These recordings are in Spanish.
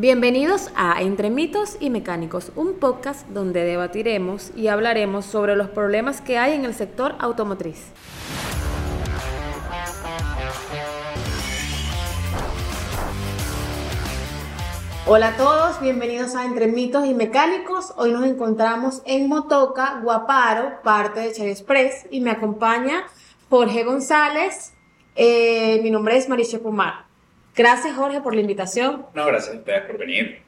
Bienvenidos a Entre mitos y mecánicos, un podcast donde debatiremos y hablaremos sobre los problemas que hay en el sector automotriz. Hola a todos, bienvenidos a Entre mitos y mecánicos. Hoy nos encontramos en Motoca, Guaparo, parte de Cherry Express, y me acompaña Jorge González. Eh, mi nombre es Mariche Pumar. Gracias, Jorge, por la invitación. No, gracias a ustedes por venir.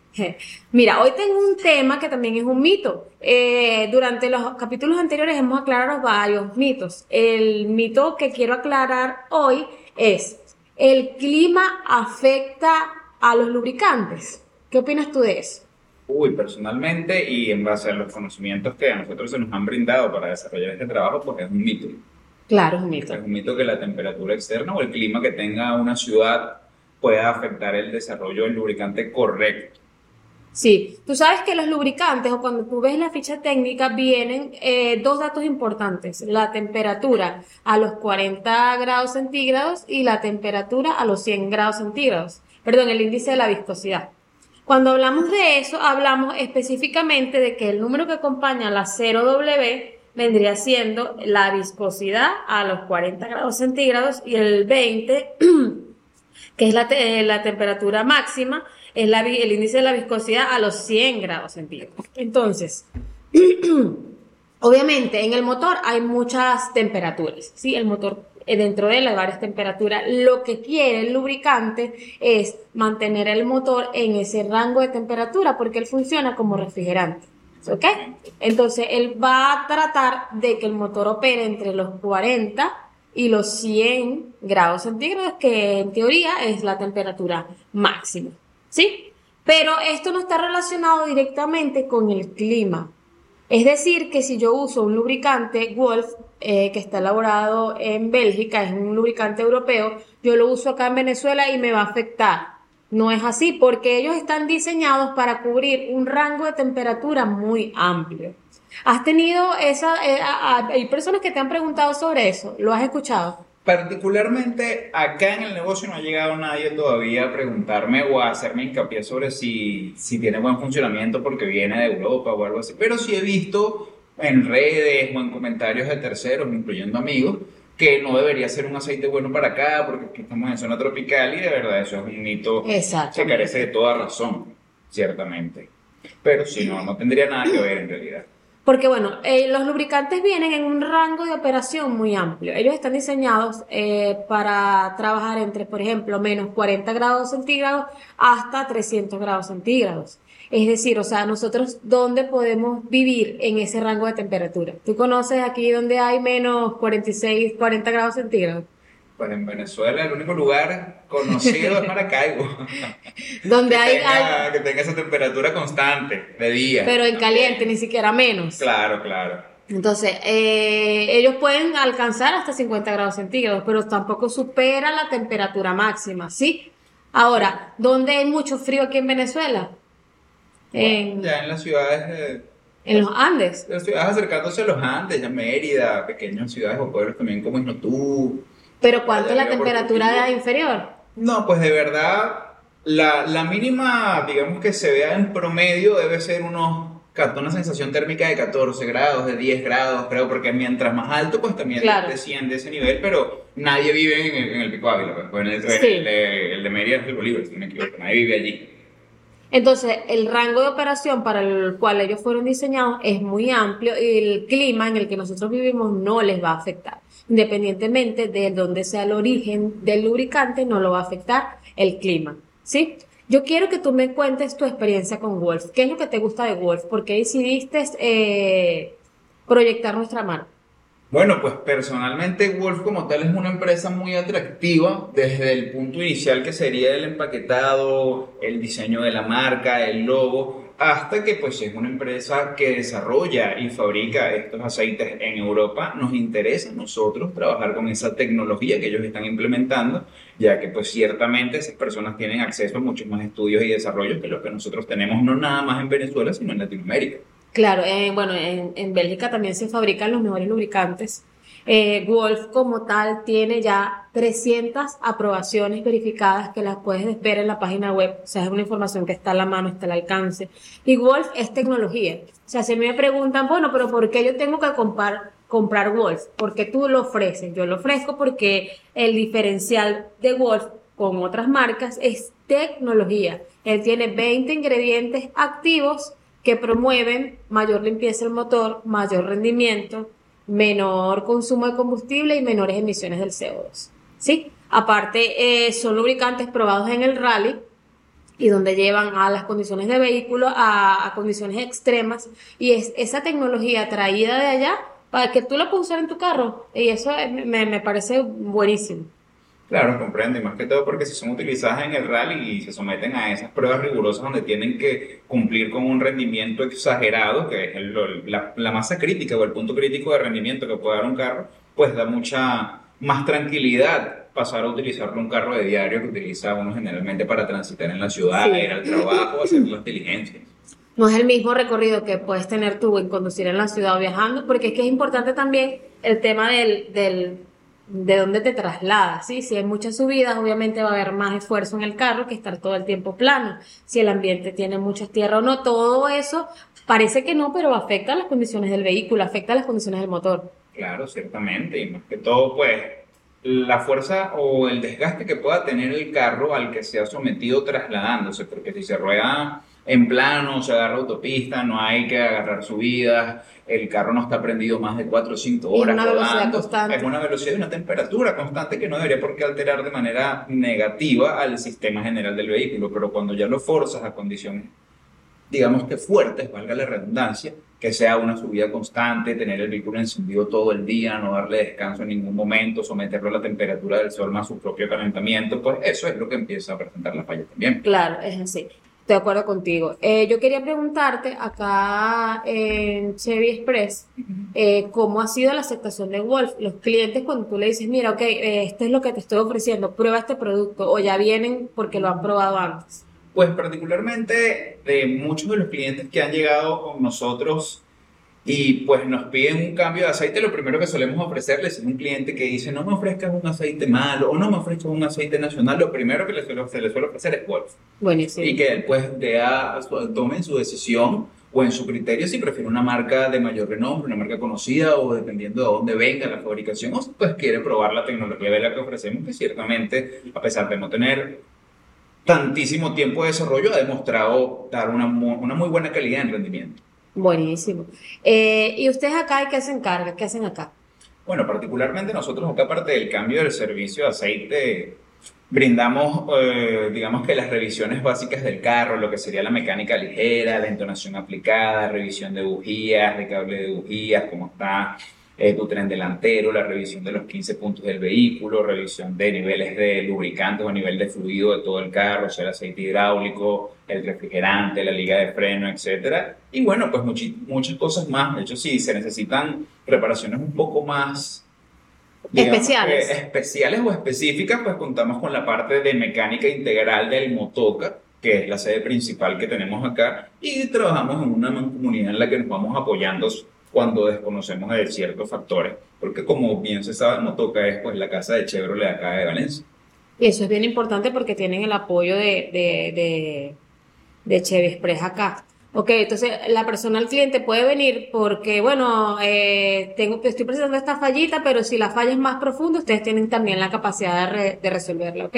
Mira, hoy tengo un tema que también es un mito. Eh, durante los capítulos anteriores hemos aclarado varios mitos. El mito que quiero aclarar hoy es, ¿el clima afecta a los lubricantes? ¿Qué opinas tú de eso? Uy, personalmente y en base a los conocimientos que a nosotros se nos han brindado para desarrollar este trabajo, pues es un mito. Claro, es un mito. Es un mito que la temperatura externa o el clima que tenga una ciudad pueda afectar el desarrollo del lubricante correcto. Sí, tú sabes que los lubricantes o cuando tú ves la ficha técnica vienen eh, dos datos importantes, la temperatura a los 40 grados centígrados y la temperatura a los 100 grados centígrados, perdón, el índice de la viscosidad. Cuando hablamos de eso, hablamos específicamente de que el número que acompaña la 0W vendría siendo la viscosidad a los 40 grados centígrados y el 20, que es la, la temperatura máxima, es la, el índice de la viscosidad a los 100 grados centígrados. Entonces, obviamente en el motor hay muchas temperaturas, ¿sí? El motor eh, dentro de él hay varias temperaturas. Lo que quiere el lubricante es mantener el motor en ese rango de temperatura porque él funciona como refrigerante. ¿Ok? Entonces él va a tratar de que el motor opere entre los 40 y los 100 grados centígrados, que en teoría es la temperatura máxima. ¿Sí? Pero esto no está relacionado directamente con el clima. Es decir, que si yo uso un lubricante Wolf eh, que está elaborado en Bélgica, es un lubricante europeo, yo lo uso acá en Venezuela y me va a afectar. No es así, porque ellos están diseñados para cubrir un rango de temperatura muy amplio. ¿Has tenido esa... Eh, hay personas que te han preguntado sobre eso, ¿lo has escuchado? Particularmente acá en el negocio no ha llegado nadie todavía a preguntarme o a hacerme hincapié sobre si, si tiene buen funcionamiento porque viene de Europa o algo así, pero sí he visto en redes o en comentarios de terceros, incluyendo amigos, que no debería ser un aceite bueno para acá, porque aquí estamos en zona tropical y de verdad eso es un mito que carece de toda razón, ciertamente. Pero si no, no tendría nada que ver en realidad. Porque bueno, eh, los lubricantes vienen en un rango de operación muy amplio. Ellos están diseñados eh, para trabajar entre, por ejemplo, menos 40 grados centígrados hasta 300 grados centígrados. Es decir, o sea, nosotros, ¿dónde podemos vivir en ese rango de temperatura? ¿Tú conoces aquí donde hay menos 46, 40 grados centígrados? Pues en Venezuela el único lugar conocido es Maracaibo. Donde que hay, tenga, Que tenga esa temperatura constante de día. Pero en caliente, ni siquiera menos. Claro, claro. Entonces, eh, ellos pueden alcanzar hasta 50 grados centígrados, pero tampoco supera la temperatura máxima, ¿sí? Ahora, ¿dónde hay mucho frío aquí en Venezuela? en, ya en las ciudades... en los Andes. Las ciudades acercándose a los Andes, ya Mérida, pequeñas ciudades o pueblos también como Isnotú. ¿Pero cuánto es la temperatura de inferior? No, pues de verdad, la, la, mínima, digamos que se vea en promedio, debe ser unos una sensación térmica de 14 grados, de 10 grados, creo, porque mientras más alto, pues también desciende ese nivel, pero nadie vive en el, en el Pico Ávila, pues, el, el, de, el de Mérida es el Bolívar, si no me equivoco, nadie vive allí. Entonces, el rango de operación para el cual ellos fueron diseñados es muy amplio y el clima en el que nosotros vivimos no les va a afectar. Independientemente de dónde sea el origen del lubricante, no lo va a afectar el clima. ¿Sí? Yo quiero que tú me cuentes tu experiencia con Wolf. ¿Qué es lo que te gusta de Wolf? ¿Por qué decidiste eh, proyectar nuestra marca? Bueno, pues personalmente Wolf como tal es una empresa muy atractiva desde el punto inicial que sería el empaquetado, el diseño de la marca, el logo, hasta que pues es una empresa que desarrolla y fabrica estos aceites en Europa. Nos interesa a nosotros trabajar con esa tecnología que ellos están implementando, ya que pues ciertamente esas personas tienen acceso a muchos más estudios y desarrollos que los que nosotros tenemos no nada más en Venezuela, sino en Latinoamérica. Claro, eh, bueno, en, en, Bélgica también se fabrican los mejores lubricantes. Eh, Wolf como tal tiene ya 300 aprobaciones verificadas que las puedes ver en la página web. O sea, es una información que está a la mano, está al alcance. Y Wolf es tecnología. O sea, si me preguntan, bueno, pero ¿por qué yo tengo que comprar, comprar Wolf? Porque tú lo ofreces. Yo lo ofrezco porque el diferencial de Wolf con otras marcas es tecnología. Él tiene 20 ingredientes activos que promueven mayor limpieza del motor, mayor rendimiento, menor consumo de combustible y menores emisiones del CO2. ¿Sí? Aparte, eh, son lubricantes probados en el rally y donde llevan a las condiciones de vehículo a, condiciones extremas y es esa tecnología traída de allá para que tú la puedas usar en tu carro y eso me, me parece buenísimo. Claro, comprende, más que todo porque si son utilizadas en el rally y se someten a esas pruebas rigurosas donde tienen que cumplir con un rendimiento exagerado, que es la, masa crítica o el punto crítico de rendimiento que puede dar un carro, pues da mucha más tranquilidad pasar a utilizar un carro de diario que utiliza uno generalmente para transitar en la ciudad, ir al trabajo, hacer las diligencias. No es el mismo recorrido que puedes tener tú en conducir en la ciudad o viajando, porque es que es importante también el tema del, del de dónde te trasladas, ¿sí? Si hay muchas subidas, obviamente va a haber más esfuerzo en el carro que estar todo el tiempo plano. Si el ambiente tiene mucha tierra o no, todo eso parece que no, pero afecta a las condiciones del vehículo, afecta a las condiciones del motor. Claro, ciertamente, y más que todo, pues, la fuerza o el desgaste que pueda tener el carro al que se ha sometido trasladándose, porque si se rueda en plano, se agarra autopista, no hay que agarrar subidas, el carro no está prendido más de 4 o 5 horas. Es una velocidad constante. Es una velocidad y una temperatura constante que no debería por qué alterar de manera negativa al sistema general del vehículo, pero cuando ya lo forzas a condiciones, digamos que fuertes, valga la redundancia, que sea una subida constante, tener el vehículo encendido todo el día, no darle descanso en ningún momento, someterlo a la temperatura del sol más su propio calentamiento, pues eso es lo que empieza a presentar la falla también. Claro, es así de acuerdo contigo. Eh, yo quería preguntarte acá en Chevy Express, eh, ¿cómo ha sido la aceptación de Wolf? Los clientes cuando tú le dices, mira, ok, eh, esto es lo que te estoy ofreciendo, prueba este producto, o ya vienen porque lo han probado antes. Pues particularmente de muchos de los clientes que han llegado con nosotros y pues nos piden un cambio de aceite, lo primero que solemos ofrecerles es un cliente que dice, no me ofrezcas un aceite malo o no me ofrezcas un aceite nacional, lo primero que les suele, se les suele ofrecer es Wolf. Buenísimo. Y que después de tomen su decisión o en su criterio si prefiere una marca de mayor renombre, una marca conocida o dependiendo de dónde venga la fabricación o pues quiere probar la tecnología de la que ofrecemos que ciertamente a pesar de no tener tantísimo tiempo de desarrollo ha demostrado dar una, una muy buena calidad en rendimiento. Buenísimo. Eh, ¿Y ustedes acá qué se encargan? ¿Qué hacen acá? Bueno, particularmente nosotros acá, aparte del cambio del servicio de aceite, brindamos, eh, digamos que las revisiones básicas del carro, lo que sería la mecánica ligera, la entonación aplicada, revisión de bujías, de cable de bujías, cómo está eh, tu tren delantero, la revisión de los 15 puntos del vehículo, revisión de niveles de lubricantes o nivel de fluido de todo el carro, o sea, el aceite hidráulico, el refrigerante, la liga de freno, etcétera. Y bueno, pues muchas cosas más. De hecho, si se necesitan reparaciones un poco más especiales. especiales o específicas, pues contamos con la parte de mecánica integral del motoca, que es la sede principal que tenemos acá, y trabajamos en una comunidad en la que nos vamos apoyando cuando desconocemos de ciertos factores, porque como bien se sabe, Motoca es pues la casa de Chevrolet acá de Valencia. Y eso es bien importante porque tienen el apoyo de, de, de, Chevy Express acá. Ok, entonces la persona, el cliente puede venir porque, bueno, eh, tengo, estoy presentando esta fallita, pero si la falla es más profunda, ustedes tienen también la capacidad de, de resolverla, ¿ok?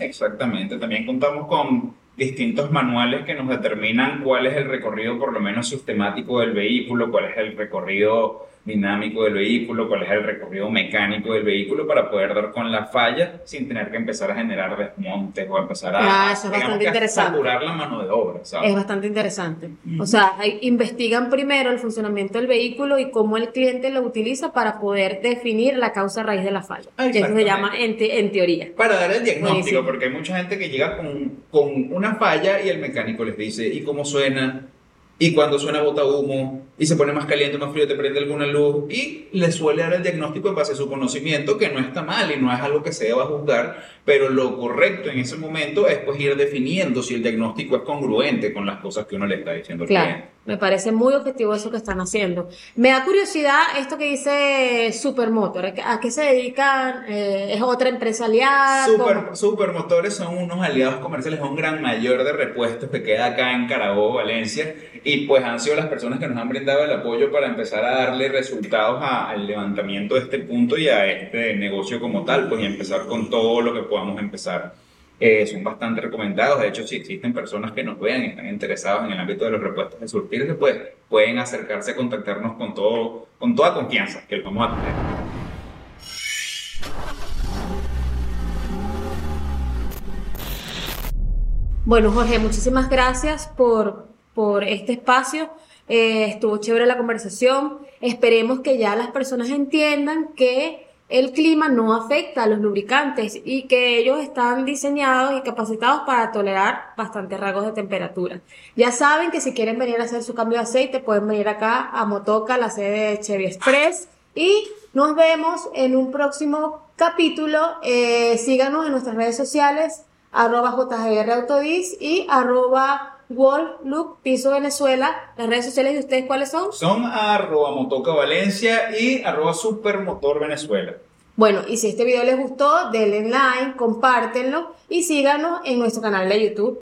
Exactamente, también contamos con distintos manuales que nos determinan cuál es el recorrido por lo menos sistemático del vehículo, cuál es el recorrido dinámico del vehículo, cuál es el recorrido mecánico del vehículo para poder dar con la falla sin tener que empezar a generar desmontes o empezar a, ah, saturar la mano de obra. Es bastante interesante. O sea, investigan primero el funcionamiento del vehículo y cómo el cliente lo utiliza para poder definir la causa raíz de la falla. Que eso se llama en, en, teoría. Para dar el diagnóstico, porque hay mucha gente que llega con, con una falla y el mecánico les dice, ¿y cómo suena? Y cuando suena bota humo y se pone más caliente más frío te prende alguna luz y le suele dar el diagnóstico en base a su conocimiento que no está mal y no es algo que se deba juzgar pero lo correcto en ese momento es pues ir definiendo si el diagnóstico es congruente con las cosas que uno le está diciendo al Claro, cliente. me parece muy objetivo eso que están haciendo. Me da curiosidad esto que dice Supermotor. ¿A qué- ¿A qué se dedican? Eh, ¿Es otra empresa aliada? Super. Supermotores son unos aliados comerciales, es un gran mayor de repuestos que queda acá en Carabobo, Valencia, y pues han sido las personas que nos han brindado el apoyo para empezar a darle resultados a- al levantamiento de este punto y a este negocio como tal, pues y empezar con todo lo que podamos empezar. Eh, son bastante recomendados, de hecho si existen personas que nos vean y están interesados en el ámbito de los repuestos de surtirse, pues pueden acercarse a contactarnos con, todo, con toda confianza que los vamos a tener. Bueno, Jorge, muchísimas gracias por, por este espacio. Eh, estuvo chévere la conversación. Esperemos que ya las personas entiendan que el clima no afecta a los lubricantes y que ellos están diseñados y capacitados para tolerar bastantes rasgos de temperatura. Ya saben que si quieren venir a hacer su cambio de aceite, pueden venir acá a Motoca, la sede de Chevy Express. Y nos vemos en un próximo capítulo. Eh, síganos en nuestras redes sociales, arroba JGR Autodis y arroba Wolf Look Piso Venezuela. Las redes sociales de ustedes, ¿cuáles son? Son arroba motoca Valencia y arroba supermotor Venezuela. Bueno, y si este video les gustó, denle like, compártenlo y síganos en nuestro canal de YouTube.